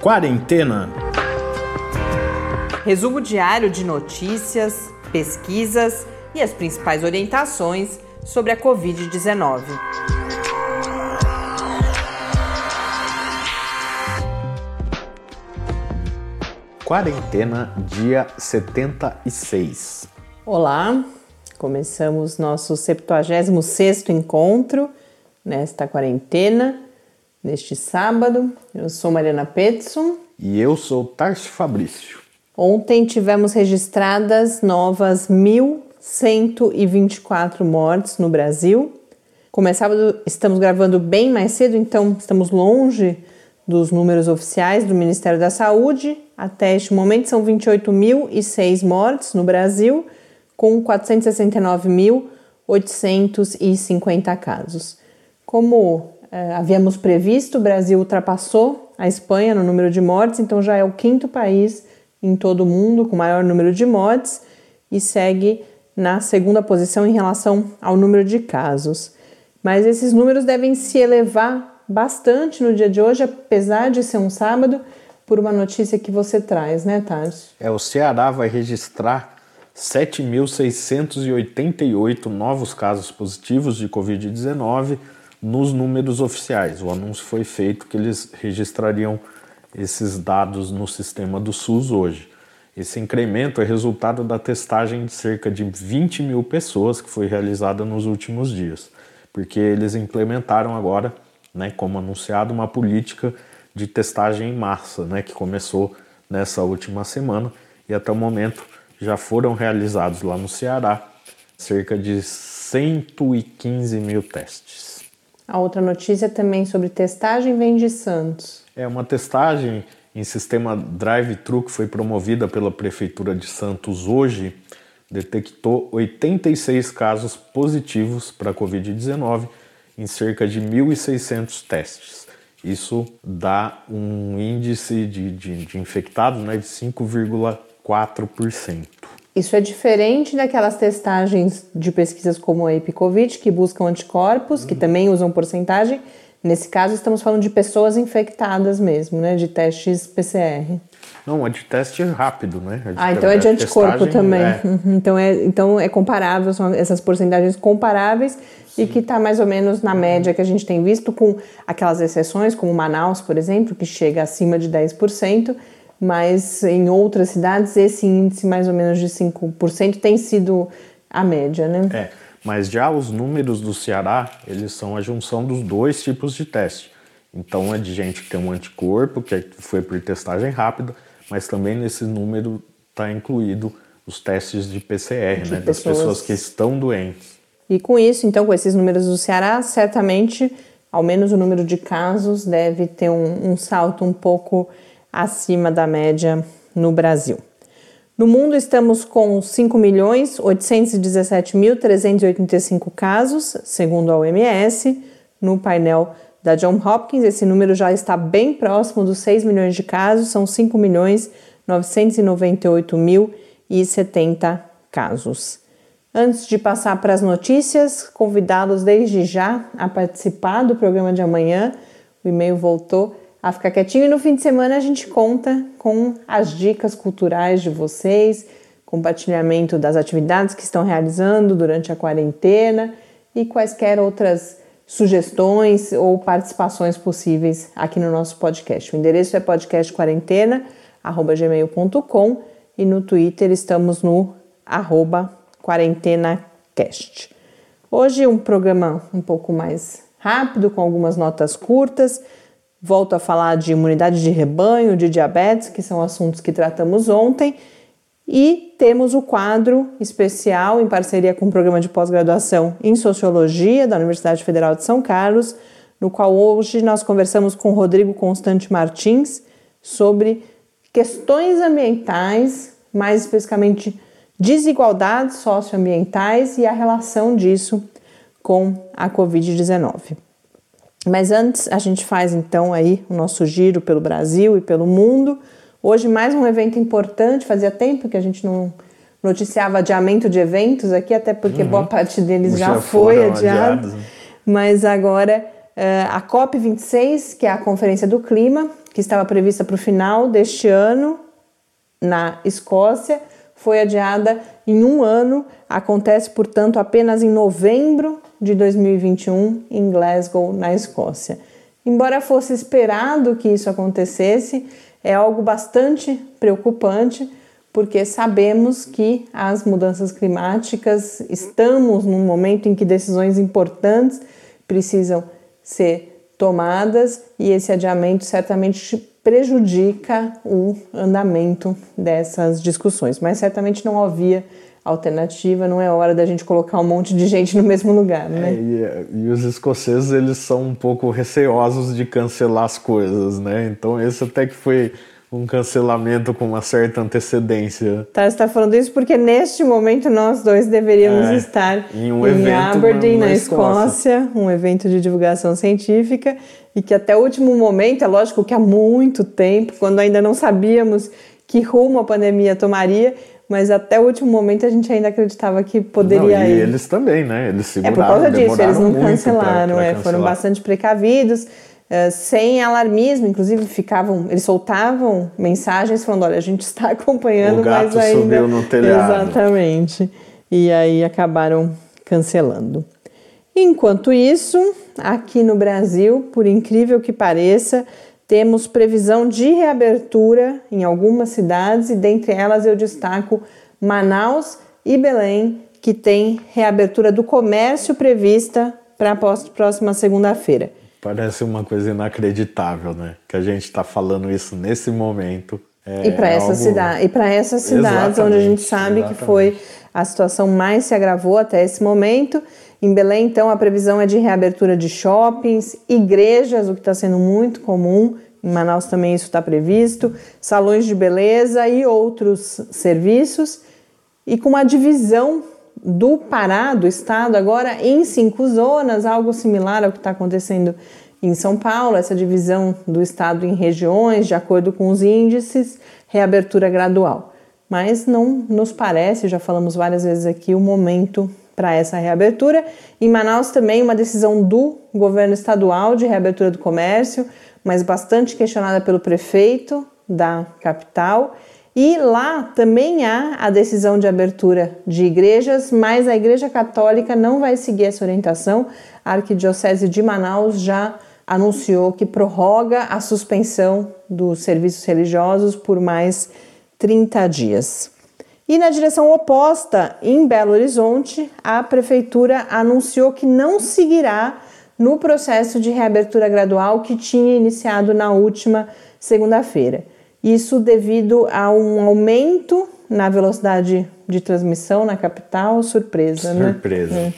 Quarentena. Resumo diário de notícias, pesquisas e as principais orientações sobre a Covid-19. Quarentena, dia 76. Olá, começamos nosso 76º encontro nesta quarentena, neste sábado. Eu sou Mariana Petson. E eu sou Tarso Fabrício. Ontem tivemos registradas novas 1.124 mortes no Brasil. Como é sábado, estamos gravando bem mais cedo, então estamos longe dos números oficiais do Ministério da Saúde. Até este momento são 28.006 mortes no Brasil, com 469.850 casos. Como eh, havíamos previsto, o Brasil ultrapassou a Espanha no número de mortes, então já é o quinto país em todo o mundo com maior número de mortes e segue na segunda posição em relação ao número de casos. Mas esses números devem se elevar bastante no dia de hoje, apesar de ser um sábado, por uma notícia que você traz, né, Tarso? É, o Ceará vai registrar 7.688 novos casos positivos de Covid-19 nos números oficiais. O anúncio foi feito que eles registrariam esses dados no sistema do SUS hoje. Esse incremento é resultado da testagem de cerca de 20 mil pessoas que foi realizada nos últimos dias, porque eles implementaram agora, né, como anunciado, uma política de testagem em massa, né, que começou nessa última semana e até o momento já foram realizados lá no Ceará cerca de 115 mil testes. A outra notícia também sobre testagem vem de Santos. É uma testagem em sistema drive-thru que foi promovida pela Prefeitura de Santos hoje, detectou 86 casos positivos para a Covid-19 em cerca de 1.600 testes. Isso dá um índice de, de, de infectados né, de 5,4%. Isso é diferente daquelas testagens de pesquisas como a EpiCovid, que buscam anticorpos, que também usam porcentagem. Nesse caso, estamos falando de pessoas infectadas mesmo, né? De testes PCR. Não, é de teste rápido, né? É ah, então é de anticorpo também. É. Uhum. Então, é, então é comparável, são essas porcentagens comparáveis Sim. e que está mais ou menos na média que a gente tem visto, com aquelas exceções, como Manaus, por exemplo, que chega acima de 10%, mas em outras cidades esse índice mais ou menos de 5% tem sido a média, né? É, mas já os números do Ceará, eles são a junção dos dois tipos de teste. Então é de gente que tem um anticorpo, que foi por testagem rápida, mas também nesse número está incluído os testes de PCR, de né, pessoas... das pessoas que estão doentes. E com isso, então, com esses números do Ceará, certamente, ao menos o número de casos deve ter um, um salto um pouco acima da média no Brasil. No mundo, estamos com 5.817.385 casos, segundo a OMS. No painel da John Hopkins, esse número já está bem próximo dos 6 milhões de casos, são 5.998.070 casos. Antes de passar para as notícias, convidá-los desde já a participar do programa de amanhã. O e-mail voltou a ficar quietinho. E no fim de semana a gente conta com as dicas culturais de vocês, compartilhamento das atividades que estão realizando durante a quarentena e quaisquer outras sugestões ou participações possíveis aqui no nosso podcast. O endereço é podcastquarentena@gmail.com e no Twitter estamos no arroba quarentenacast. Hoje um programa um pouco mais rápido, com algumas notas curtas. Volto a falar de imunidade de rebanho, de diabetes, que são assuntos que tratamos ontem. E temos o quadro especial em parceria com o programa de pós-graduação em Sociologia da Universidade Federal de São Carlos, no qual hoje nós conversamos com Rodrigo Constante Martins sobre questões ambientais, mais especificamente desigualdades socioambientais e a relação disso com a Covid-19. Mas antes a gente faz então aí o nosso giro pelo Brasil e pelo mundo. Hoje mais um evento importante, fazia tempo que a gente não noticiava adiamento de eventos aqui, até porque uhum. boa parte deles já, já foi adiado. Adiados. Mas agora a COP26, que é a Conferência do Clima, que estava prevista para o final deste ano na Escócia, foi adiada em um ano. Acontece, portanto, apenas em novembro de 2021 em Glasgow, na Escócia. Embora fosse esperado que isso acontecesse, é algo bastante preocupante, porque sabemos que as mudanças climáticas estamos num momento em que decisões importantes precisam ser tomadas e esse adiamento certamente prejudica o andamento dessas discussões, mas certamente não havia alternativa, não é hora da gente colocar um monte de gente no mesmo lugar, né? É, e, e, os escoceses, eles são um pouco receosos de cancelar as coisas, né? Então esse até que foi um cancelamento com uma certa antecedência. Tá, você está falando isso porque neste momento nós dois deveríamos é, estar em, um em Aberdeen, na, na Escócia. Escócia, um evento de divulgação científica, e que até o último momento, é lógico que há muito tempo, quando ainda não sabíamos que rumo a pandemia tomaria, mas até o último momento a gente ainda acreditava que poderia não, e ir. eles também, né? Eles seguraram, É por causa disso, eles não cancelaram, pra, pra é, foram bastante precavidos, uh, sem alarmismo, inclusive ficavam, eles soltavam mensagens falando, olha, a gente está acompanhando, o gato mas ainda... subiu no telhado. Exatamente. E aí acabaram cancelando. Enquanto isso, aqui no Brasil, por incrível que pareça, temos previsão de reabertura em algumas cidades e dentre elas eu destaco Manaus e Belém, que tem reabertura do comércio prevista para a próxima segunda-feira. Parece uma coisa inacreditável, né? Que a gente está falando isso nesse momento. É e para essa algo... cidade, e para essas cidades exatamente, onde a gente sabe exatamente. que foi a situação mais se agravou até esse momento. Em Belém, então, a previsão é de reabertura de shoppings, igrejas, o que está sendo muito comum. Em Manaus também isso está previsto, salões de beleza e outros serviços. E com uma divisão do Pará, do estado, agora em cinco zonas, algo similar ao que está acontecendo em São Paulo, essa divisão do estado em regiões, de acordo com os índices, reabertura gradual. Mas não nos parece, já falamos várias vezes aqui, o momento para essa reabertura. Em Manaus também uma decisão do governo estadual de reabertura do comércio, mas bastante questionada pelo prefeito da capital. E lá também há a decisão de abertura de igrejas, mas a Igreja Católica não vai seguir essa orientação. A Arquidiocese de Manaus já anunciou que prorroga a suspensão dos serviços religiosos por mais 30 dias. E na direção oposta, em Belo Horizonte, a prefeitura anunciou que não seguirá no processo de reabertura gradual que tinha iniciado na última segunda-feira. Isso devido a um aumento na velocidade de transmissão na capital, surpresa, surpresa. né? Surpresa. É.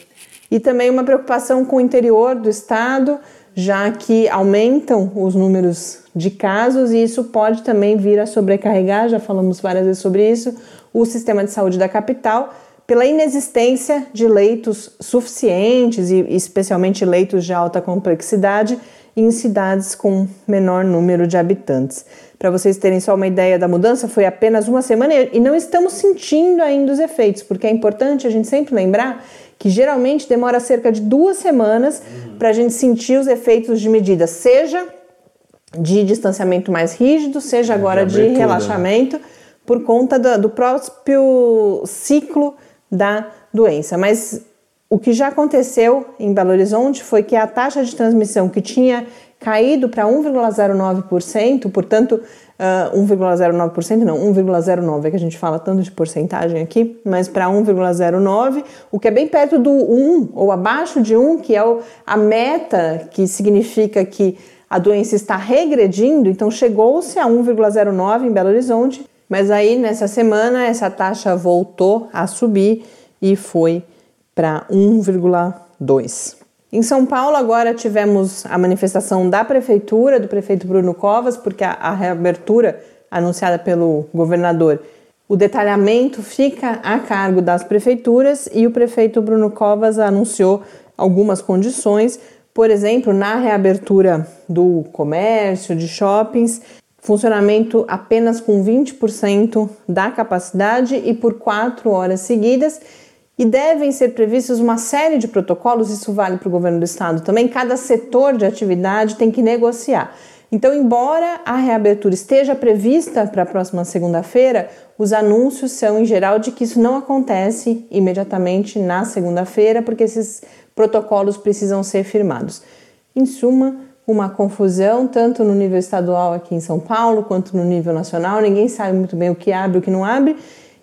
E também uma preocupação com o interior do estado, já que aumentam os números de casos e isso pode também vir a sobrecarregar, já falamos várias vezes sobre isso, o sistema de saúde da capital pela inexistência de leitos suficientes e especialmente leitos de alta complexidade em cidades com menor número de habitantes. Para vocês terem só uma ideia da mudança, foi apenas uma semana e não estamos sentindo ainda os efeitos, porque é importante a gente sempre lembrar que geralmente demora cerca de duas semanas para a gente sentir os efeitos de medidas, seja de distanciamento mais rígido, seja é, agora de, de né? relaxamento. Né? Por conta do, do próprio ciclo da doença. Mas o que já aconteceu em Belo Horizonte foi que a taxa de transmissão que tinha caído para 1,09%, portanto, uh, 1,09% não, 1,09 é que a gente fala tanto de porcentagem aqui, mas para 1,09, o que é bem perto do 1 ou abaixo de 1, que é o, a meta que significa que a doença está regredindo, então chegou-se a 1,09 em Belo Horizonte mas aí nessa semana essa taxa voltou a subir e foi para 1,2. Em São Paulo agora tivemos a manifestação da prefeitura, do prefeito Bruno Covas, porque a, a reabertura anunciada pelo governador, o detalhamento fica a cargo das prefeituras e o prefeito Bruno Covas anunciou algumas condições, por exemplo, na reabertura do comércio, de shoppings, funcionamento apenas com 20% da capacidade e por quatro horas seguidas. E devem ser previstos uma série de protocolos, isso vale para o governo do estado também. Cada setor de atividade tem que negociar. Então, embora a reabertura esteja prevista para a próxima segunda-feira, os anúncios são em geral de que isso não acontece imediatamente na segunda-feira, porque esses protocolos precisam ser firmados. Em suma, uma confusão tanto no nível estadual aqui em São Paulo quanto no nível nacional, ninguém sabe muito bem o que abre e o que não abre,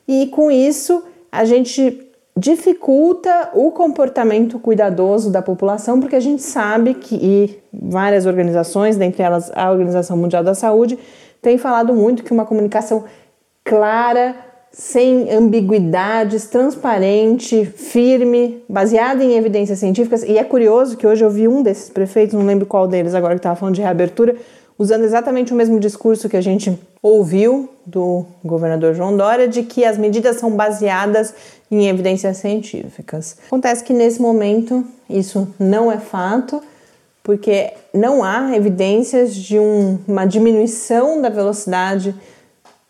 e com isso a gente dificulta o comportamento cuidadoso da população, porque a gente sabe que várias organizações, dentre elas a Organização Mundial da Saúde, tem falado muito que uma comunicação clara, sem ambiguidades, transparente, firme, baseada em evidências científicas. E é curioso que hoje eu vi um desses prefeitos, não lembro qual deles agora que estava falando de reabertura, usando exatamente o mesmo discurso que a gente ouviu do governador João Dória, de que as medidas são baseadas em evidências científicas. Acontece que nesse momento isso não é fato, porque não há evidências de um, uma diminuição da velocidade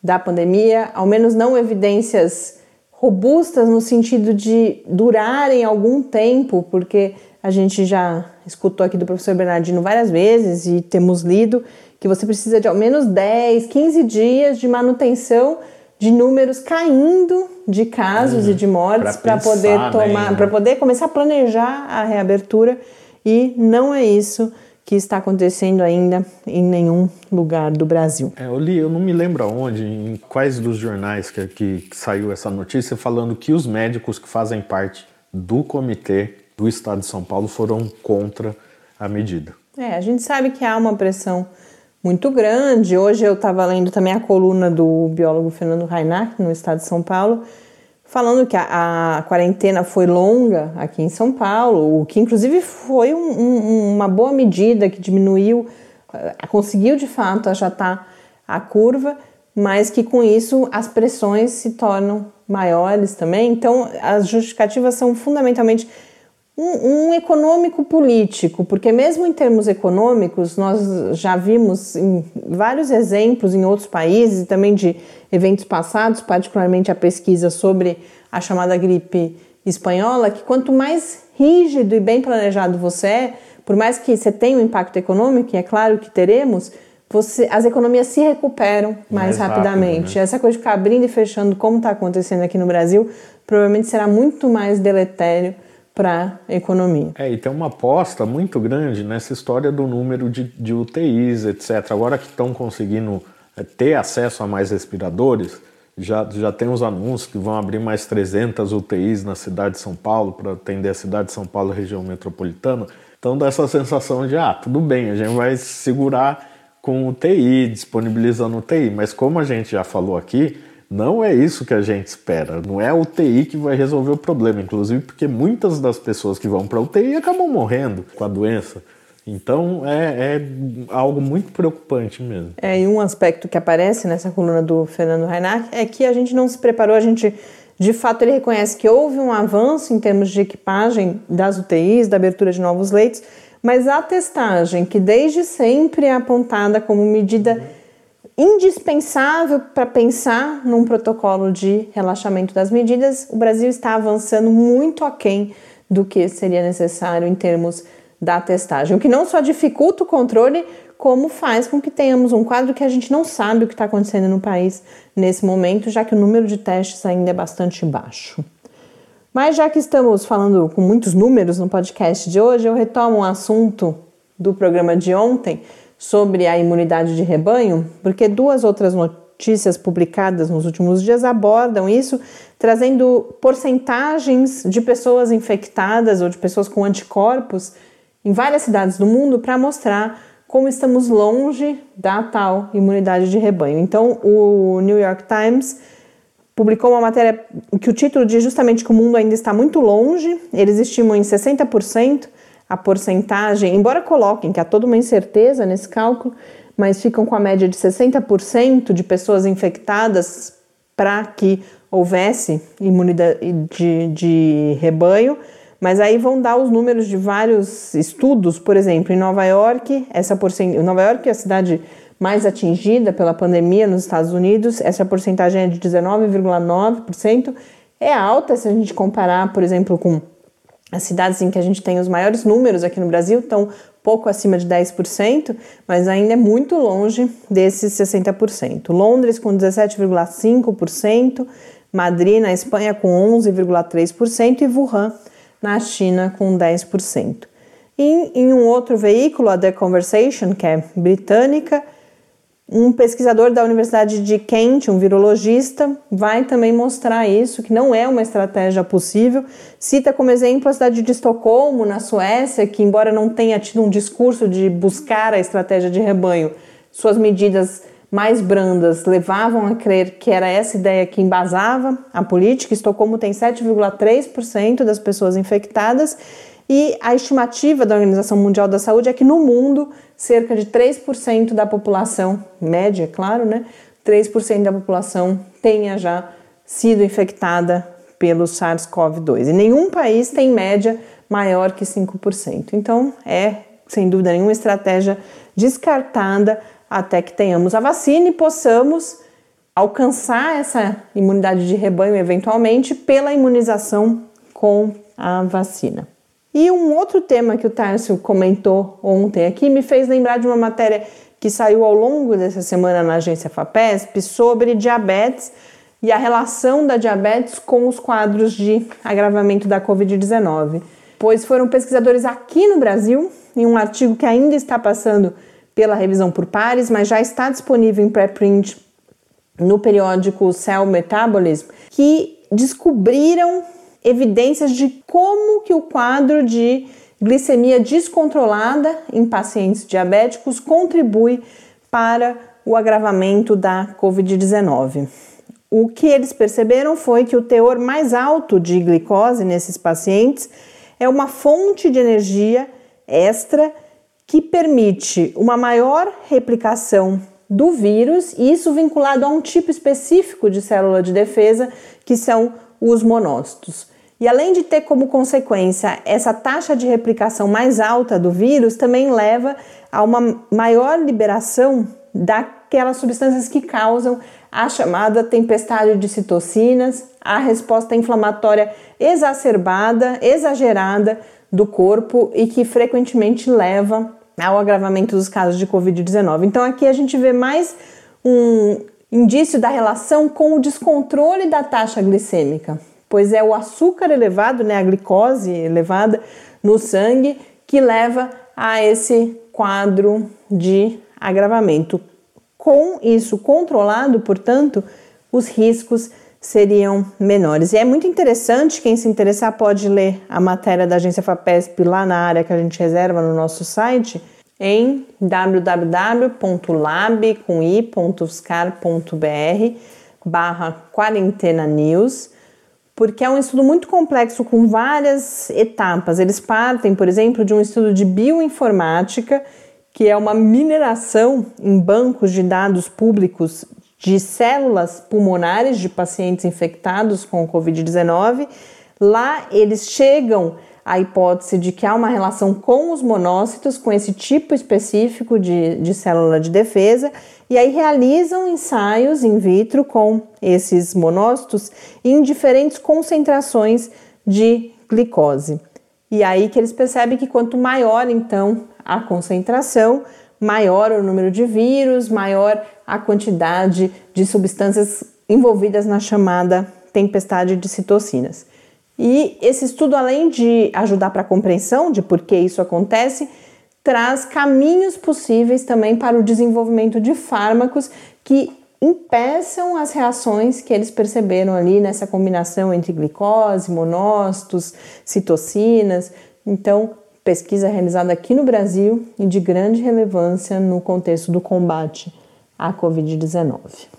da pandemia, ao menos não evidências robustas no sentido de durarem algum tempo, porque a gente já escutou aqui do professor Bernardino várias vezes e temos lido que você precisa de ao menos 10, 15 dias de manutenção de números caindo de casos e de mortes para poder tomar, para poder começar a planejar a reabertura. E não é isso que está acontecendo ainda em nenhum lugar do Brasil. É, eu li, eu não me lembro aonde, em quais dos jornais que, que, que saiu essa notícia falando que os médicos que fazem parte do comitê do Estado de São Paulo foram contra a medida. É, a gente sabe que há uma pressão muito grande. Hoje eu estava lendo também a coluna do biólogo Fernando Reinach no Estado de São Paulo, falando que a, a, quarentena foi longa aqui em São Paulo, o que inclusive foi um, um, uma boa medida que diminuiu, uh, conseguiu de fato achatar a curva, mas que com isso as pressões se tornam maiores também. Então as justificativas são fundamentalmente um, um econômico político, porque mesmo em termos econômicos, nós já vimos vários exemplos em outros países e também de eventos passados, particularmente a pesquisa sobre a chamada gripe espanhola, que quanto mais rígido e bem planejado você é, por mais que você tenha um impacto econômico, e é claro que teremos, você, as economias se recuperam mais, mais rapidamente. Rápido, né? Essa coisa de ficar abrindo e fechando, como está acontecendo aqui no Brasil, provavelmente será muito mais deletério para a economia. É, e tem uma aposta muito grande nessa história do número de, de UTIs, etc. Agora que estão conseguindo é, ter acesso a mais respiradores, já, já tem os anúncios que vão abrir mais 300 UTIs na cidade de São Paulo para atender a cidade de São Paulo, região metropolitana. Então dá essa sensação de, ah, tudo bem, a gente vai segurar com UTI, disponibilizando UTI, mas como a gente já falou aqui, não é isso que a gente espera. Não é a UTI que vai resolver o problema, inclusive porque muitas das pessoas que vão para a UTI acabam morrendo com a doença. Então é, é, algo muito preocupante mesmo. É, e um aspecto que aparece nessa coluna do Fernando Reinach é que a gente não se preparou, a gente de fato ele reconhece que houve um avanço em termos de equipagem das UTIs, da abertura de novos leitos, mas a testagem, que desde sempre é apontada como medida indispensável para pensar num protocolo de relaxamento das medidas, o Brasil está avançando muito aquém do que seria necessário em termos da testagem, o que não só dificulta o controle, como faz com que tenhamos um quadro que a gente não sabe o que está acontecendo no país nesse momento, já que o número de testes ainda é bastante baixo. Mas já que estamos falando com muitos números no podcast de hoje, eu retomo um assunto do programa de ontem sobre a imunidade de rebanho, porque duas outras notícias publicadas nos últimos dias abordam isso, trazendo porcentagens de pessoas infectadas ou de pessoas com anticorpos em várias cidades do mundo para mostrar como estamos longe da tal imunidade de rebanho. Então, o New York Times publicou uma matéria que o título diz justamente que o mundo ainda está muito longe, eles estimam em 60% a porcentagem, embora coloquem que há toda uma incerteza nesse cálculo, mas ficam com a média de 60% de pessoas infectadas para que houvesse imunidade de, de rebanho, mas aí vão dar os números de vários estudos, por exemplo, em Nova York, essa porcentagem, Nova York é a cidade mais atingida pela pandemia nos Estados Unidos, essa porcentagem é de 19,9%, é alta se a gente comparar, por exemplo, com as cidades em que a gente tem os maiores números aqui no Brasil, estão pouco acima de 10%, mas ainda é muito longe desses 60%. Londres com 17,5%, Madrid na Espanha com 11,3% e Wuhan na China com 10%. E em um outro veículo, a The Conversation, que é britânica, um pesquisador da Universidade de Kent, um virologista, vai também mostrar isso, que não é uma estratégia possível. Cita como exemplo a cidade de Estocolmo, na Suécia, que, embora não tenha tido um discurso de buscar a estratégia de rebanho, suas medidas mais brandas levavam a crer que era essa ideia que embasava a política. Estocolmo tem 7,3% das pessoas infectadas e a estimativa da Organização Mundial da Saúde é que no mundo cerca de 3% da população, média, claro, né? 3% da população tenha já sido infectada pelo SARS-CoV-2. E nenhum país tem média maior que 5%. Então, é, sem dúvida nenhuma, estratégia descartada até que tenhamos a vacina e possamos alcançar essa imunidade de rebanho eventualmente pela imunização com a vacina. E um outro tema que o Tárcio comentou ontem aqui me fez lembrar de uma matéria que saiu ao longo dessa semana na agência FAPESP sobre diabetes e a relação da diabetes com os quadros de agravamento da Covid-19. Pois foram pesquisadores aqui no Brasil, em um artigo que ainda está passando pela revisão por pares, mas já está disponível em pré-print no periódico Cell Metabolism, que descobriram evidências de como que o quadro de glicemia descontrolada em pacientes diabéticos contribui para o agravamento da COVID-19. O que eles perceberam foi que o teor mais alto de glicose nesses pacientes é uma fonte de energia extra que permite uma maior replicação do vírus, e isso vinculado a um tipo específico de célula de defesa, que são os monócitos. E além de ter como consequência essa taxa de replicação mais alta do vírus, também leva a uma maior liberação daquelas substâncias que causam a chamada tempestade de citocinas, a resposta inflamatória exacerbada, exagerada do corpo e que frequentemente leva ao agravamento dos casos de Covid-19. Então aqui a gente vê mais um indício da relação com o descontrole da taxa glicêmica pois é o açúcar elevado, né, a glicose elevada no sangue, que leva a esse quadro de agravamento. Com isso controlado, portanto, os riscos seriam menores. E é muito interessante, quem se interessar pode ler a matéria da agência FAPESP lá na área que a gente reserva no nosso site em www.lab.uscar.br barra quarentena news porque é um estudo muito complexo com várias etapas. Eles partem, por exemplo, de um estudo de bioinformática, que é uma mineração em bancos de dados públicos de células pulmonares de pacientes infectados com Covid-19. Lá eles chegam à hipótese de que há uma relação com os monócitos, com esse tipo específico de, de célula de defesa, e aí realizam ensaios in vitro com esses monócitos em diferentes concentrações de glicose. E aí que eles percebem que quanto maior então a concentração, maior o número de vírus, maior a quantidade de substâncias envolvidas na chamada tempestade de citocinas. E esse estudo, além de ajudar para a compreensão de por que isso acontece, traz caminhos possíveis também para o desenvolvimento de fármacos que impeçam as reações que eles perceberam ali nessa combinação entre glicose, monócitos, citocinas. Então, pesquisa realizada aqui no Brasil e de grande relevância no contexto do combate à Covid-19.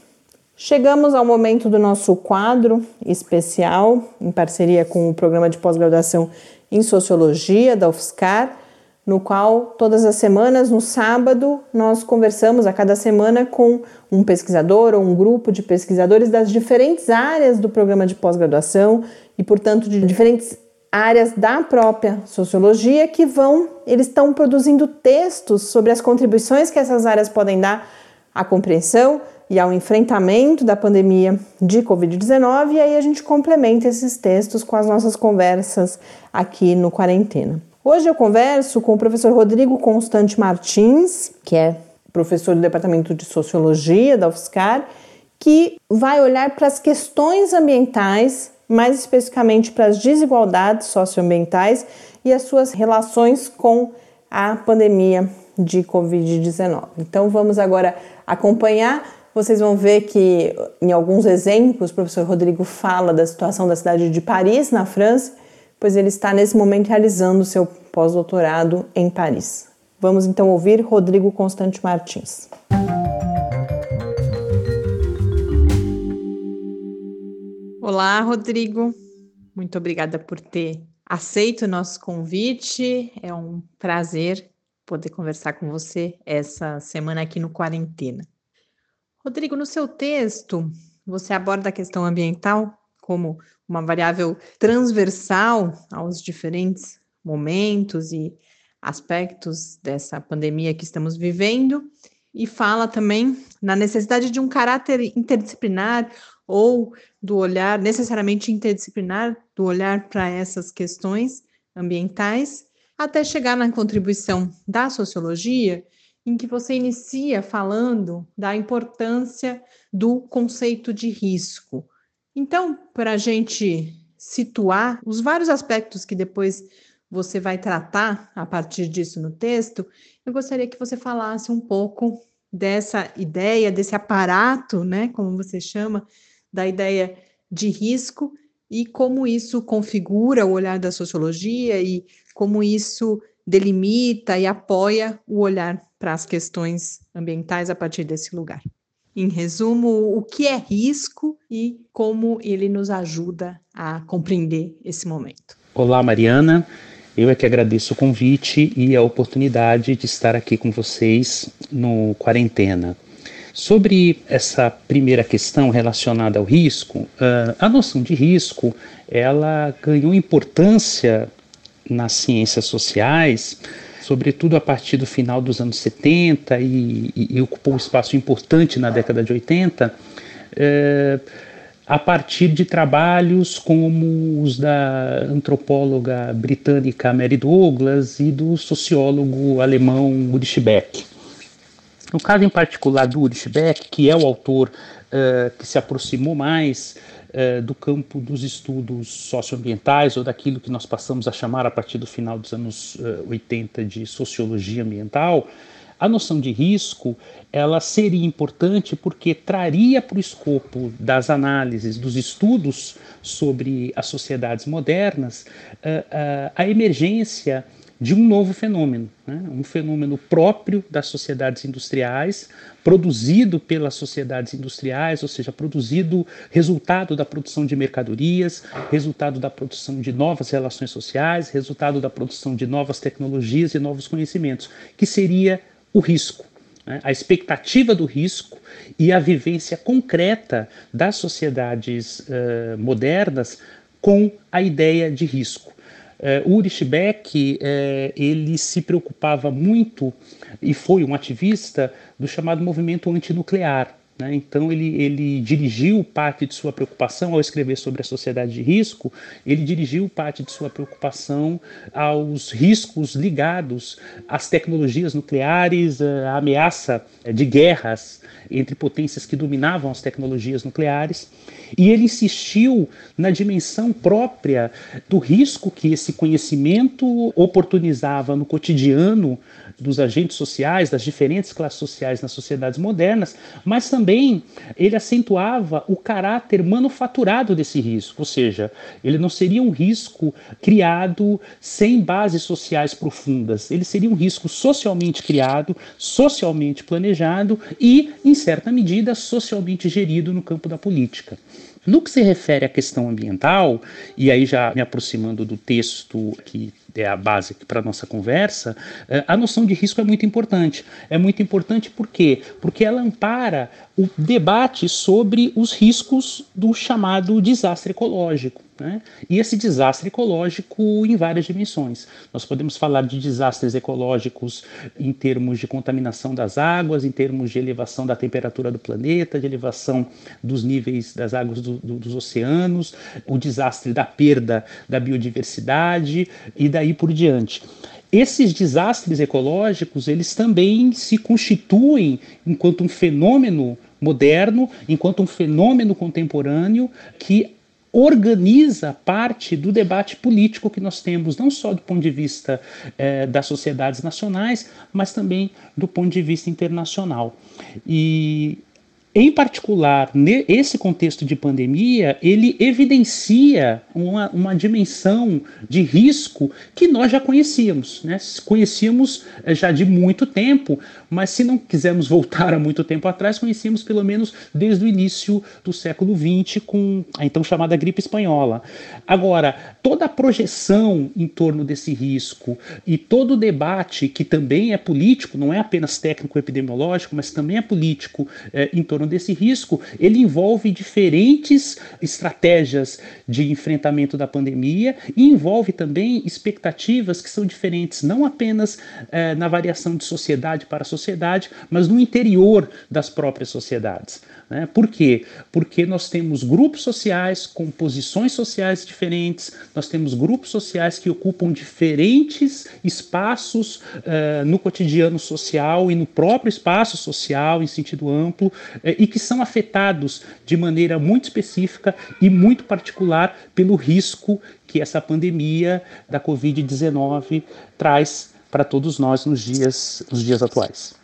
Chegamos ao momento do nosso quadro especial, em parceria com o programa de pós-graduação em Sociologia da UFSCar, no qual todas as semanas, no sábado, nós conversamos a cada semana com um pesquisador ou um grupo de pesquisadores das diferentes áreas do programa de pós-graduação e, portanto, de diferentes áreas da própria sociologia que vão, eles estão produzindo textos sobre as contribuições que essas áreas podem dar à compreensão e ao enfrentamento da pandemia de Covid-19, e aí a gente complementa esses textos com as nossas conversas aqui no Quarentena. Hoje eu converso com o professor Rodrigo Constante Martins, que é professor do Departamento de Sociologia da UFSCar, que vai olhar para as questões ambientais, mais especificamente para as desigualdades socioambientais e as suas relações com a pandemia de Covid-19. Então vamos agora acompanhar vocês vão ver que em alguns exemplos o professor Rodrigo fala da situação da cidade de Paris, na França, pois ele está nesse momento realizando seu pós-doutorado em Paris. Vamos então ouvir Rodrigo Constante Martins. Olá, Rodrigo. Muito obrigada por ter aceito o nosso convite. É um prazer poder conversar com você essa semana aqui no Quarentena. Rodrigo, no seu texto, você aborda a questão ambiental como uma variável transversal aos diferentes momentos e aspectos dessa pandemia que estamos vivendo e fala também na necessidade de um caráter interdisciplinar ou do olhar necessariamente interdisciplinar do olhar para essas questões ambientais, até chegar na contribuição da sociologia em que você inicia falando da importância do conceito de risco. Então, para a gente situar os vários aspectos que depois você vai tratar a partir disso no texto, eu gostaria que você falasse um pouco dessa ideia, desse aparato, né, como você chama, da ideia de risco e como isso configura o olhar da sociologia e como isso delimita e apoia o olhar para as questões ambientais a partir desse lugar. Em resumo, o que é risco e como ele nos ajuda a compreender esse momento. Olá, Mariana. Eu é que agradeço o convite e a oportunidade de estar aqui com vocês no Quarentena. Sobre essa primeira questão relacionada ao risco, ah, a noção de risco ela ganhou importância nas ciências sociais sobretudo a partir do final dos anos 70 e, e, e ocupou um espaço importante na década de 80, é, a partir de trabalhos como os da antropóloga britânica Mary Douglas e do sociólogo alemão Ulrich Beck. No caso em particular do Ulrich Beck, que é o autor uh, que se aproximou mais eh, do campo dos estudos socioambientais ou daquilo que nós passamos a chamar a partir do final dos anos 80 eh, de sociologia ambiental, a noção de risco ela seria importante porque traria para o escopo das análises, dos estudos sobre as sociedades modernas, uh, a emergência de um novo fenômeno, né? um fenômeno próprio das sociedades industriais, produzido pelas sociedades industriais, ou seja, produzido resultado da produção de mercadorias, resultado da produção de novas relações sociais, resultado da produção de novas tecnologias e novos conhecimentos, que seria o risco. Né? A expectativa do risco e a vivência concreta das sociedades uh, modernas com a ideia de risco. Uh, Ulrich Beck uh, ele se preocupava muito e foi um ativista do chamado movimento antinuclear. Né? Então ele, ele dirigiu parte de sua preocupação ao escrever sobre a sociedade de risco, ele dirigiu parte de sua preocupação aos riscos ligados às tecnologias nucleares, à ameaça de guerras entre potências que dominavam as tecnologias nucleares, e ele insistiu na dimensão própria do risco que esse conhecimento oportunizava no cotidiano dos agentes sociais, das diferentes classes sociais nas sociedades modernas, mas também ele acentuava o caráter manufaturado desse risco, ou seja, ele não seria um risco criado sem bases sociais profundas, ele seria um risco socialmente criado, socialmente planejado e, em certa medida, socialmente gerido no campo da política. No que se refere à questão ambiental, e aí já me aproximando do texto que é a base para a nossa conversa, é, a noção de risco é muito importante. É muito importante por quê? Porque ela ampara o debate sobre os riscos do chamado desastre ecológico. Né? E esse desastre ecológico em várias dimensões. Nós podemos falar de desastres ecológicos em termos de contaminação das águas, em termos de elevação da temperatura do planeta, de elevação dos níveis das águas do, do, dos oceanos, o desastre da perda da biodiversidade e daí por diante. Esses desastres ecológicos, eles também se constituem enquanto um fenômeno moderno, enquanto um fenômeno contemporâneo que organiza parte do debate político que nós temos, não só do ponto de vista eh, das sociedades nacionais, mas também do ponto de vista internacional. E em particular, nesse contexto de pandemia, ele evidencia uma, uma dimensão de risco que nós já conhecíamos. Né? Conhecíamos eh, já de muito tempo, mas se não quisermos voltar a muito tempo atrás, conhecíamos pelo menos desde o início do século XX com a então chamada gripe espanhola. Agora, toda a projeção em torno desse risco e todo o debate, que também é político, não é apenas técnico-epidemiológico, mas também é político é, em torno desse risco, ele envolve diferentes estratégias de enfrentamento da pandemia e envolve também expectativas que são diferentes, não apenas é, na variação de sociedade para sociedade sociedade, mas no interior das próprias sociedades. Né? Por quê? Porque nós temos grupos sociais com posições sociais diferentes, nós temos grupos sociais que ocupam diferentes espaços uh, no cotidiano social e no próprio espaço social, em sentido amplo, uh, e que são afetados de maneira muito específica e muito particular pelo risco que essa pandemia da Covid-19 traz para todos nós nos dias, nos dias atuais.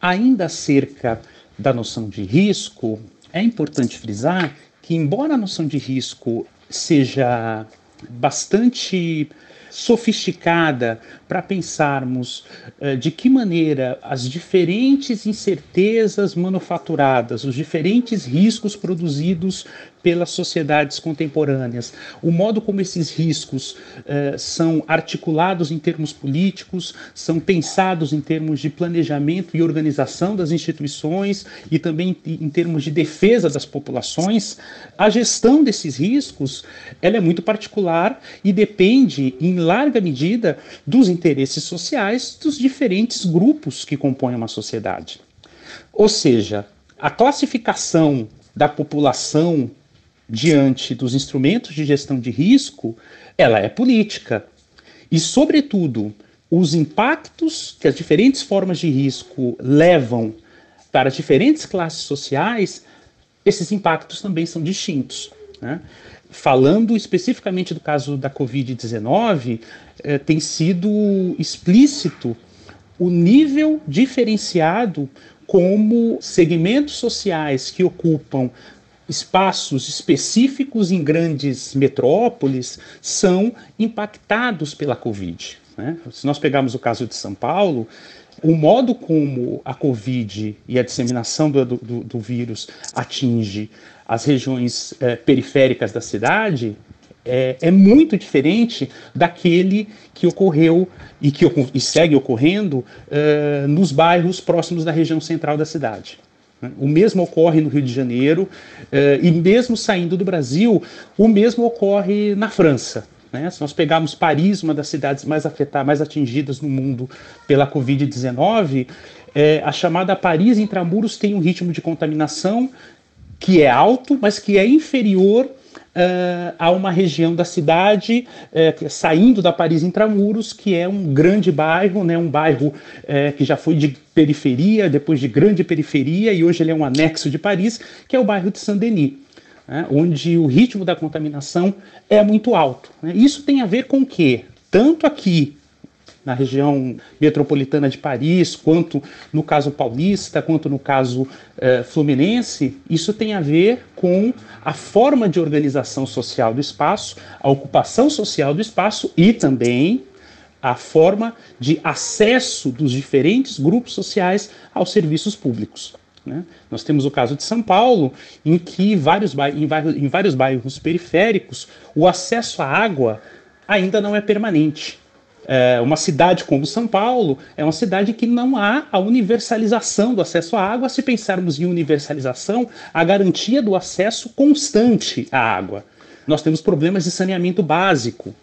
Ainda acerca da noção de risco, é importante frisar que, embora a noção de risco seja bastante sofisticada para pensarmos uh, de que maneira as diferentes incertezas manufaturadas, os diferentes riscos produzidos pelas sociedades contemporâneas, o modo como esses riscos uh, são articulados em termos políticos, são pensados em termos de planejamento e organização das instituições e também em termos de defesa das populações, a gestão desses riscos ela é muito particular e depende em larga medida dos interesses sociais dos diferentes grupos que compõem uma sociedade. Ou seja, a classificação da população diante dos instrumentos de gestão de risco, ela é política. E, sobretudo, os impactos que as diferentes formas de risco levam para diferentes classes sociais, esses impactos também são distintos. Né? Falando especificamente do caso da Covid-19, eh, tem sido explícito o nível diferenciado como segmentos sociais que ocupam espaços específicos em grandes metrópoles são impactados pela Covid. Né? Se nós pegarmos o caso de São Paulo, o modo como a Covid e a disseminação do, do, do vírus atinge as regiões eh, periféricas da cidade é, é, muito diferente daquele que ocorreu e que e segue ocorrendo eh, nos bairros próximos da região central da cidade. O mesmo ocorre no Rio de Janeiro, eh, e mesmo saindo do Brasil, o mesmo ocorre na França. Né? Se nós pegarmos Paris, uma das cidades mais afetadas, mais atingidas no mundo pela Covid-19, eh, a chamada Paris intramuros tem um ritmo de contaminação que é alto, mas que é inferior uh, a uma região da cidade, uh, saindo da Paris Intramuros, que é um grande bairro, né, um bairro uh, que já foi de periferia, depois de grande periferia, e hoje ele é um anexo de Paris, que é o bairro de Saint-Denis. Né, onde o ritmo da contaminação é muito alto. Né. Isso tem a ver com o quê? Tanto aqui na região metropolitana de Paris, quanto no caso paulista, quanto no caso eh, fluminense, isso tem a ver com a forma de organização social do espaço, a ocupação social do espaço e também a forma de acesso dos diferentes grupos sociais aos serviços públicos. Né? Nós temos o caso de São Paulo, em que vários em, vários, em vários bairros periféricos o acesso à água ainda não é permanente. É, uma cidade como São Paulo é uma cidade que não há a universalização do acesso à água. Se pensarmos em universalização, a garantia do acesso constante à água. Nós temos problemas de saneamento básico,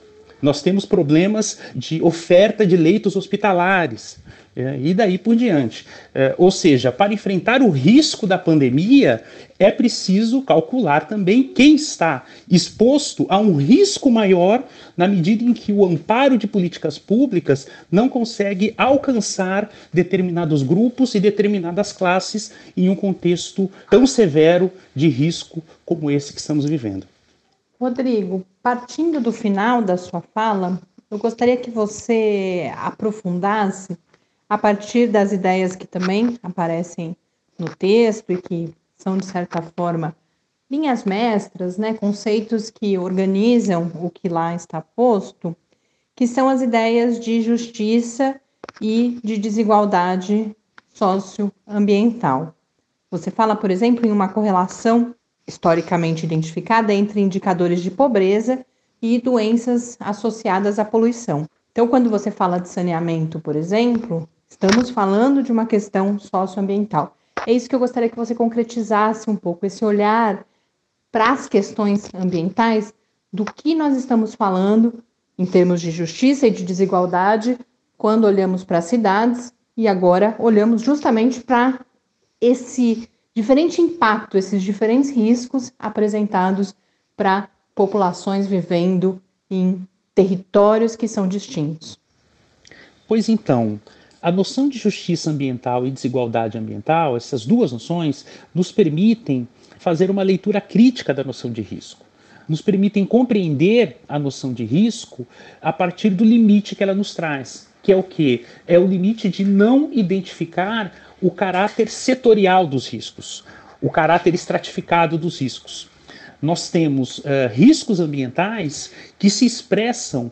nós temos problemas de oferta de leitos hospitalares, é, e daí por diante. É, ou seja, para enfrentar o risco da pandemia, é preciso calcular também quem está exposto a um risco maior na medida em que o amparo de políticas públicas não consegue alcançar determinados grupos e determinadas classes em um contexto tão severo de risco como esse que estamos vivendo. Rodrigo, partindo do final da sua fala, eu gostaria que você aprofundasse a partir das ideias que também aparecem no texto e que são, de certa forma, linhas mestras, né, conceitos que organizam o que lá está posto, que são as ideias de justiça e de desigualdade socioambiental. Você fala, por exemplo, em uma correlação historicamente identificada entre indicadores de pobreza e doenças associadas à poluição. Então, quando você fala de saneamento, por exemplo, Estamos falando de uma questão socioambiental. É isso que eu gostaria que você concretizasse um pouco, esse olhar para as questões ambientais, do que nós estamos falando em termos de justiça e de desigualdade quando olhamos para as cidades e agora olhamos justamente para esse diferente impacto, esses diferentes riscos apresentados para populações vivendo em territórios que são distintos. Pois então, a noção de justiça ambiental e desigualdade ambiental, essas duas noções, nos permitem fazer uma leitura crítica da noção de risco. Nos permitem compreender a noção de risco a partir do limite que ela nos traz, que é o que? É o limite de não identificar o caráter setorial dos riscos, o caráter estratificado dos riscos. Nós temos uh, riscos ambientais que se expressam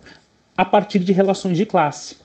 a partir de relações de classe.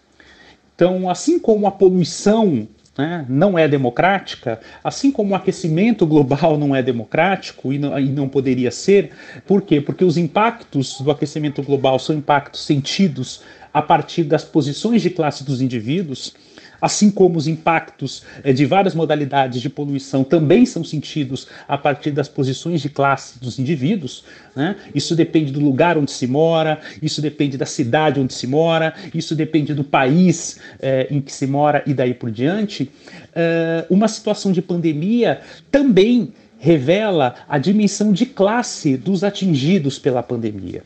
Então, assim como a poluição né, não é democrática, assim como o aquecimento global não é democrático e não, e não, poderia ser, por quê? Porque os impactos do aquecimento global são impactos sentidos a partir das posições de classe dos indivíduos assim como os impactos é, de várias modalidades de poluição também são sentidos a partir das posições de classe dos indivíduos. Né? Isso depende do lugar onde se mora, isso depende da cidade onde se mora, isso depende do país é, em que se mora e daí por diante. É, uma situação de pandemia também revela a dimensão de classe dos atingidos pela pandemia.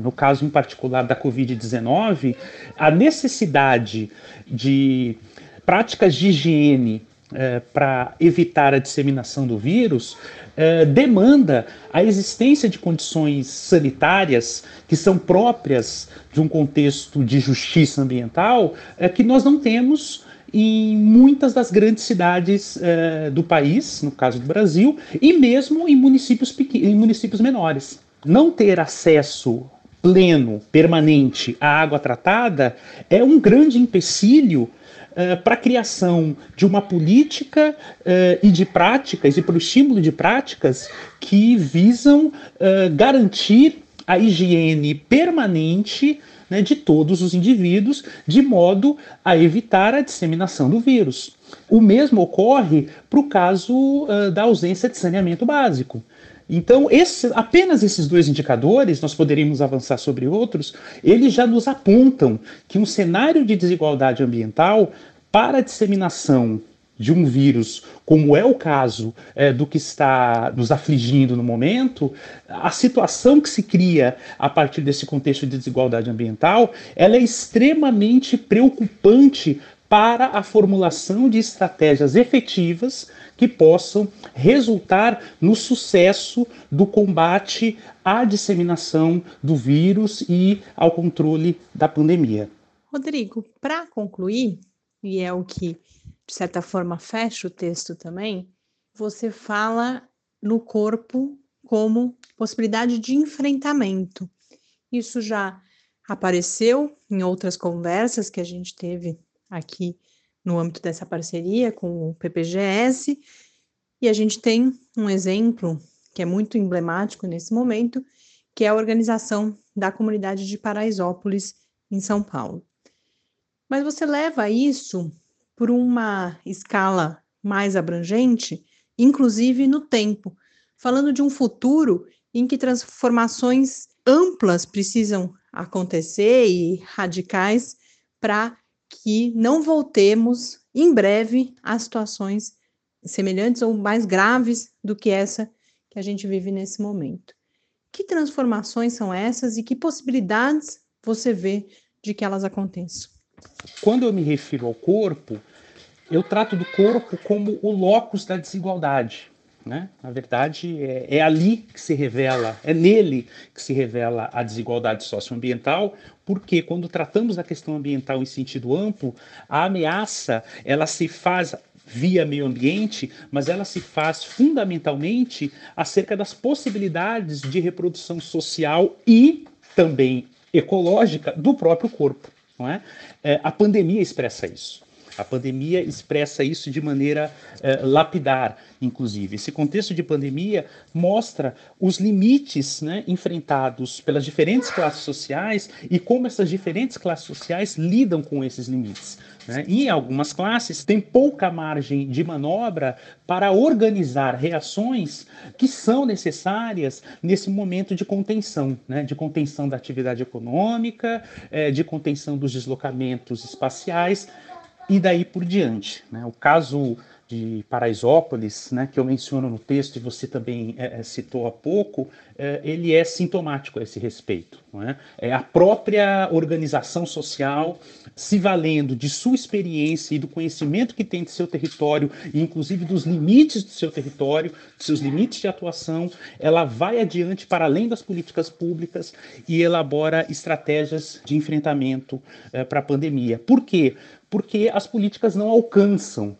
No caso em particular da Covid-19, a necessidade de práticas de higiene é, para evitar a disseminação do vírus é, demanda a existência de condições sanitárias que são próprias de um contexto de justiça ambiental é, que nós não temos em muitas das grandes cidades é, do país, no caso do Brasil, e mesmo em municípios, em municípios menores. Não ter acesso pleno, permanente à água tratada é um grande empecilho uh, para a criação de uma política uh, e de práticas, e para o estímulo de práticas que visam uh, garantir a higiene permanente né, de todos os indivíduos, de modo a evitar a disseminação do vírus. O mesmo ocorre para o caso da ausência de saneamento básico. Então, esse, apenas esses dois indicadores, nós poderíamos avançar sobre outros, eles já nos apontam que um cenário de desigualdade ambiental para a disseminação de um vírus, como é o caso é, do que está nos afligindo no momento, a situação que se cria a partir desse contexto de desigualdade ambiental, ela é extremamente preocupante para a formulação de estratégias efetivas que possam resultar no sucesso do combate à disseminação do vírus e ao controle da pandemia. Rodrigo, para concluir, e é o que de certa forma fecha o texto também, você fala no corpo como possibilidade de enfrentamento. Isso já apareceu em outras conversas que a gente teve aqui no âmbito dessa parceria com o PPGS. E a gente tem um exemplo que é muito emblemático nesse momento, que é a Organização da comunidade de Paraisópolis, em São Paulo. Mas você leva isso por uma escala mais abrangente, inclusive no tempo, falando de um futuro em que transformações amplas precisam acontecer e radicais para que não voltemos em breve a situações semelhantes ou mais graves do que essa que a gente vive nesse momento. Que transformações são essas e que possibilidades você vê de que elas aconteçam? Quando eu me refiro ao corpo, eu trato do corpo como o locus da desigualdade. Né? Na verdade, é, é, ali que se revela, é nele que se revela a desigualdade socioambiental, porque quando tratamos da questão ambiental em sentido amplo, a ameaça ela se faz via meio ambiente, mas ela se faz fundamentalmente acerca das possibilidades de reprodução social e também ecológica do próprio corpo. Não é? é a pandemia expressa isso. A pandemia expressa isso de maneira eh, lapidar, inclusive. Esse contexto de pandemia mostra os limites né, enfrentados pelas diferentes classes sociais e como essas diferentes classes sociais lidam com esses limites. Né? E algumas classes tem pouca margem de manobra para organizar reações que são necessárias nesse momento de contenção, né? de contenção da atividade econômica, eh, de contenção dos deslocamentos espaciais e daí por diante. Né? O caso de Paraisópolis, né, que eu menciono no texto e você também é, citou há pouco, é, ele é sintomático a esse respeito. É? é? a própria organização social se valendo de sua experiência e do conhecimento que tem de seu território, e inclusive dos limites do seu território, de seus limites de atuação, ela vai adiante para além das políticas públicas e elabora estratégias de enfrentamento é, para a pandemia. Por quê? porque as políticas não alcançam,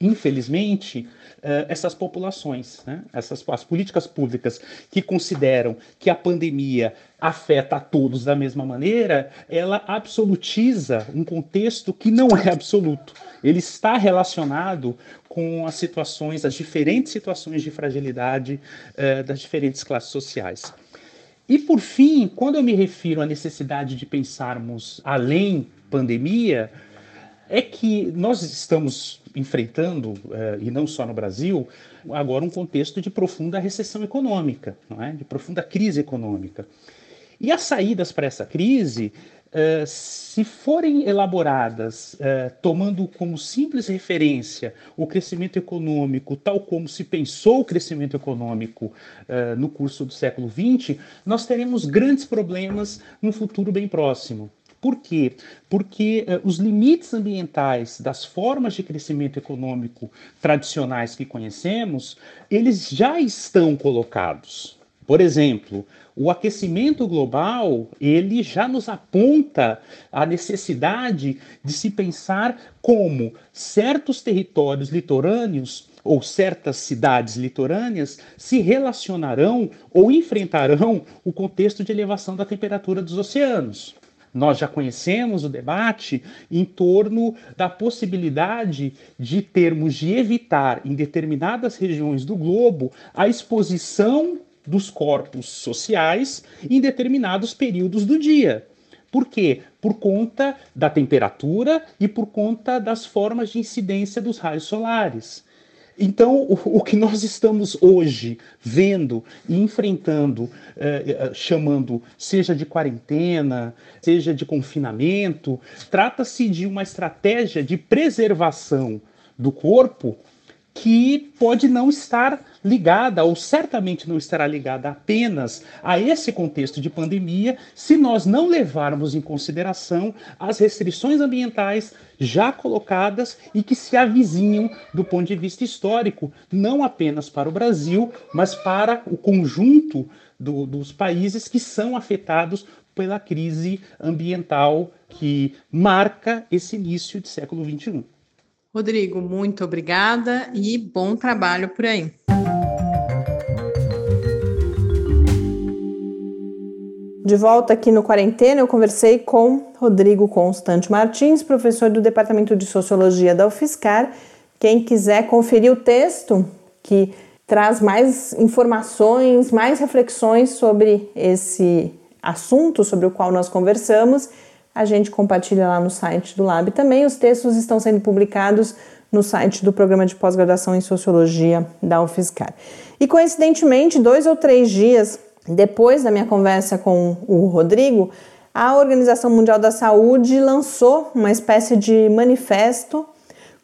infelizmente, uh, essas populações. Né? Essas, as políticas públicas que consideram que a pandemia afeta a todos da mesma maneira, ela absolutiza um contexto que não é absoluto. Ele está relacionado com as situações, as diferentes situações de fragilidade uh, das diferentes classes sociais. E por fim, quando eu me refiro à necessidade de pensarmos além pandemia, é que nós estamos enfrentando, eh, e não só no Brasil, agora um contexto de profunda recessão econômica, é? de profunda crise econômica. E as saídas para essa crise, eh, se forem elaboradas eh, tomando como simples referência o crescimento econômico, tal como se pensou o crescimento econômico no curso do século XX, nós teremos grandes problemas num futuro bem próximo. Por quê? Porque uh, os limites ambientais das formas de crescimento econômico tradicionais que conhecemos, eles já estão colocados. Por exemplo, o aquecimento global, ele já nos aponta a necessidade de se pensar como certos territórios litorâneos ou certas cidades litorâneas se relacionarão ou enfrentarão o contexto de elevação da temperatura dos oceanos. Nós já conhecemos o debate em torno da possibilidade de termos de evitar em determinadas regiões do globo a exposição dos corpos sociais em determinados períodos do dia. Por quê? Por conta da temperatura e por conta das formas de incidência dos raios solares. Então, o, o, que nós estamos hoje vendo e enfrentando, eh, eh, chamando seja de quarentena, seja de confinamento, trata-se de uma estratégia de preservação do corpo que pode não estar ligada, ou certamente não estará ligada apenas a esse contexto de pandemia, se nós não levarmos em consideração as restrições ambientais já colocadas e que se avizinham do ponto de vista histórico, não apenas para o Brasil, mas para o conjunto do, dos países que são afetados pela crise ambiental que marca esse início de século XXI. Rodrigo, muito obrigada e bom trabalho por aí. De volta aqui no Quarentena, eu conversei com Rodrigo Constante Martins, professor do Departamento de Sociologia da UFSCar. Quem quiser conferir o texto, que traz mais informações, mais reflexões sobre esse assunto sobre o qual nós conversamos, a gente compartilha lá no site do Lab também. Os textos estão sendo publicados no site do programa de pós-graduação em Sociologia da UFSCar. E coincidentemente, dois ou três dias depois da minha conversa com o Rodrigo, a Organização Mundial da Saúde lançou uma espécie de manifesto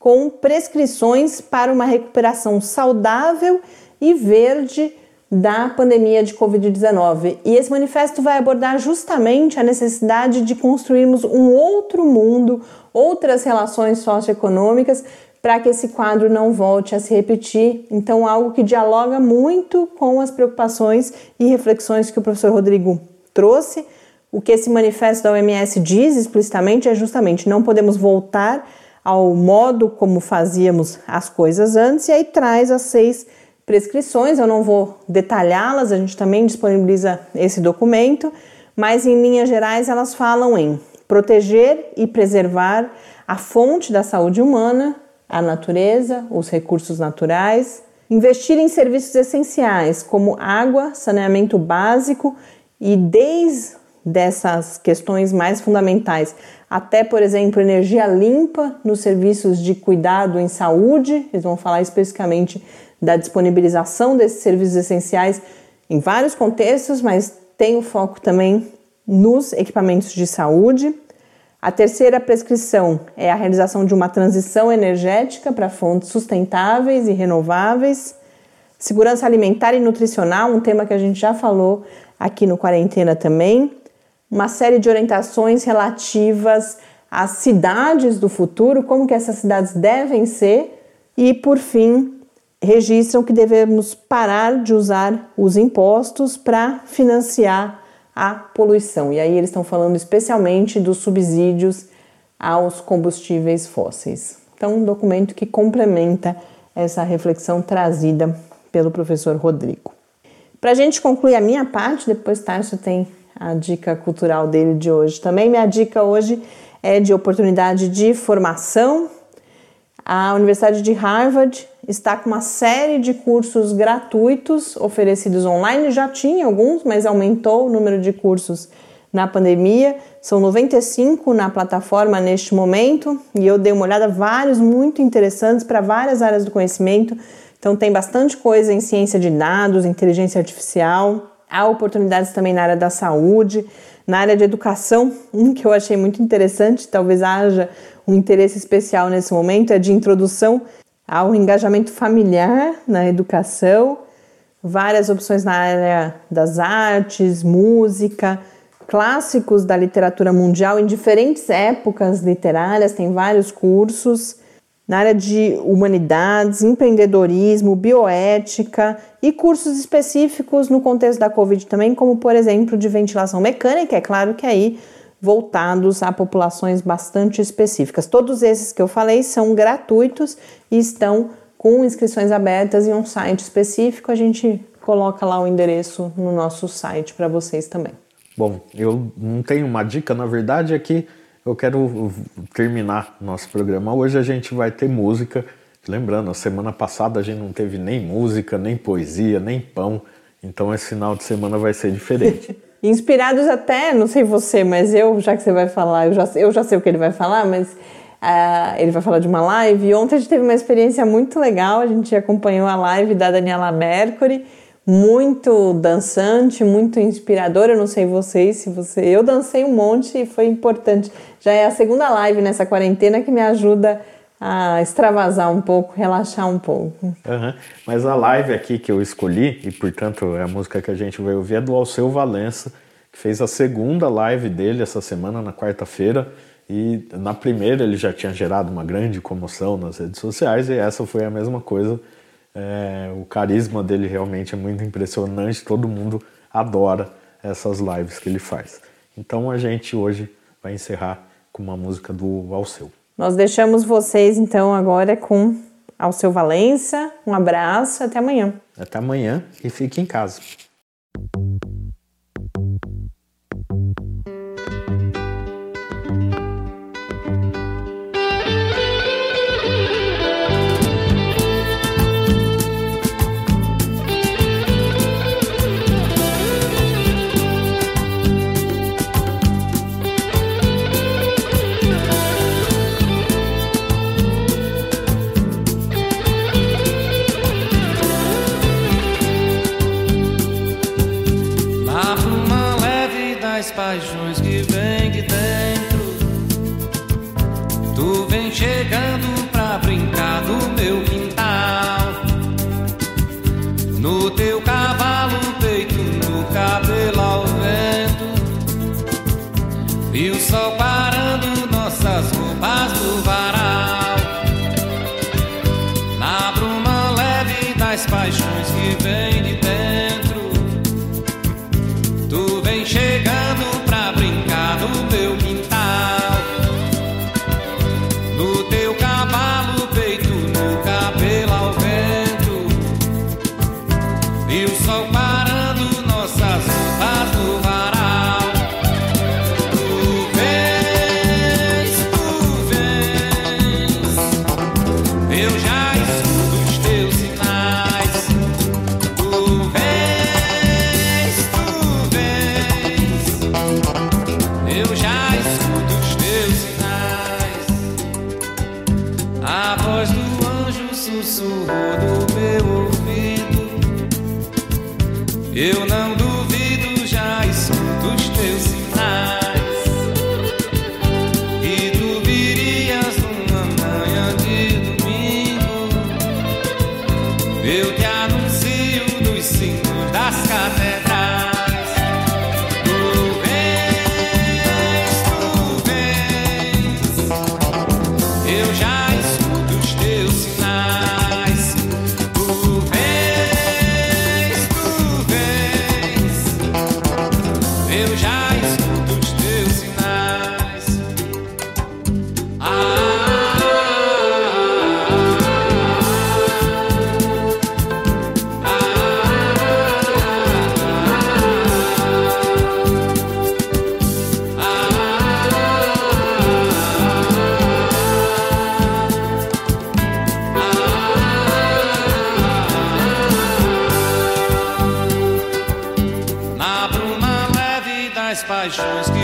com prescrições para uma recuperação saudável e verde da pandemia de Covid-19. E esse manifesto vai abordar justamente a necessidade de construirmos um outro mundo, outras relações socioeconômicas para que esse quadro não volte a se repetir. Então, algo que dialoga muito com as preocupações e reflexões que o professor Rodrigo trouxe. O que esse manifesto da OMS diz explicitamente é justamente não podemos voltar ao modo como fazíamos as coisas antes, e aí traz as seis prescrições. Eu não vou detalhá-las, a gente também disponibiliza esse documento, mas em linhas gerais elas falam em proteger e preservar a fonte da saúde humana, a natureza, os recursos naturais, investir em serviços essenciais como água, saneamento básico e desde dessas questões mais fundamentais, até por exemplo, energia limpa nos serviços de cuidado em saúde, eles vão falar especificamente da disponibilização desses serviços essenciais em vários contextos, mas tem o foco também nos equipamentos de saúde. A terceira prescrição é a realização de uma transição energética para fontes sustentáveis e renováveis. Segurança alimentar e nutricional, um tema que a gente já falou aqui no Quarentena também. Uma série de orientações relativas às cidades do futuro, como que essas cidades devem ser. E, por fim, registram que devemos parar de usar os impostos para financiar a poluição. E aí eles estão falando especialmente dos subsídios aos combustíveis fósseis. Então, um documento que complementa essa reflexão trazida pelo professor Rodrigo. Para a gente concluir a minha parte, depois Tarso tem a dica cultural dele de hoje também. Minha dica hoje é de oportunidade de formação. A Universidade de Harvard está com uma série de cursos gratuitos oferecidos online. Já tinha alguns, mas aumentou o número de cursos na pandemia. São 95 na plataforma neste momento e eu dei uma olhada, vários muito interessantes para várias áreas do conhecimento. Então, tem bastante coisa em ciência de dados, inteligência artificial. Há oportunidades também na área da saúde, na área de educação. Um que eu achei muito interessante, talvez haja um interesse especial nesse momento, é de introdução ao engajamento familiar na educação, várias opções na área das artes, música, clássicos da literatura mundial em diferentes épocas literárias, tem vários cursos. Na área de humanidades, empreendedorismo, bioética e cursos específicos no contexto da Covid também, como por exemplo de ventilação mecânica, é claro que aí voltados a populações bastante específicas. Todos esses que eu falei são gratuitos e estão com inscrições abertas em um site específico. A gente coloca lá o endereço no nosso site para vocês também. Bom, eu não tenho uma dica, na verdade é que eu quero terminar nosso programa. Hoje a gente vai ter música. Lembrando, a semana passada a gente não teve nem música, nem poesia, nem pão. Então esse final de semana vai ser diferente. Inspirados até, não sei você, mas eu, já que você vai falar, eu já, eu já sei o que ele vai falar, mas uh, ele vai falar de uma live. Ontem a gente teve uma experiência muito legal, a gente acompanhou a live da Daniela Mercury, muito dançante, muito inspiradora. Não sei vocês, se você. Eu dancei um monte e foi importante. Já é a segunda live nessa quarentena que me ajuda a extravasar um pouco, relaxar um pouco. Uhum. Mas a live aqui que eu escolhi, e portanto é a música que a gente vai ouvir, é do Alceu Valença, que fez a segunda live dele essa semana, na quarta-feira. E na primeira ele já tinha gerado uma grande comoção nas redes sociais, e essa foi a mesma coisa. É, o carisma dele realmente é muito impressionante, todo mundo adora essas lives que ele faz. Então a gente hoje vai encerrar com uma música do Alceu. Nós deixamos vocês então agora com Alceu Valença. Um abraço, até amanhã. Até amanhã e fique em casa. French whiskey.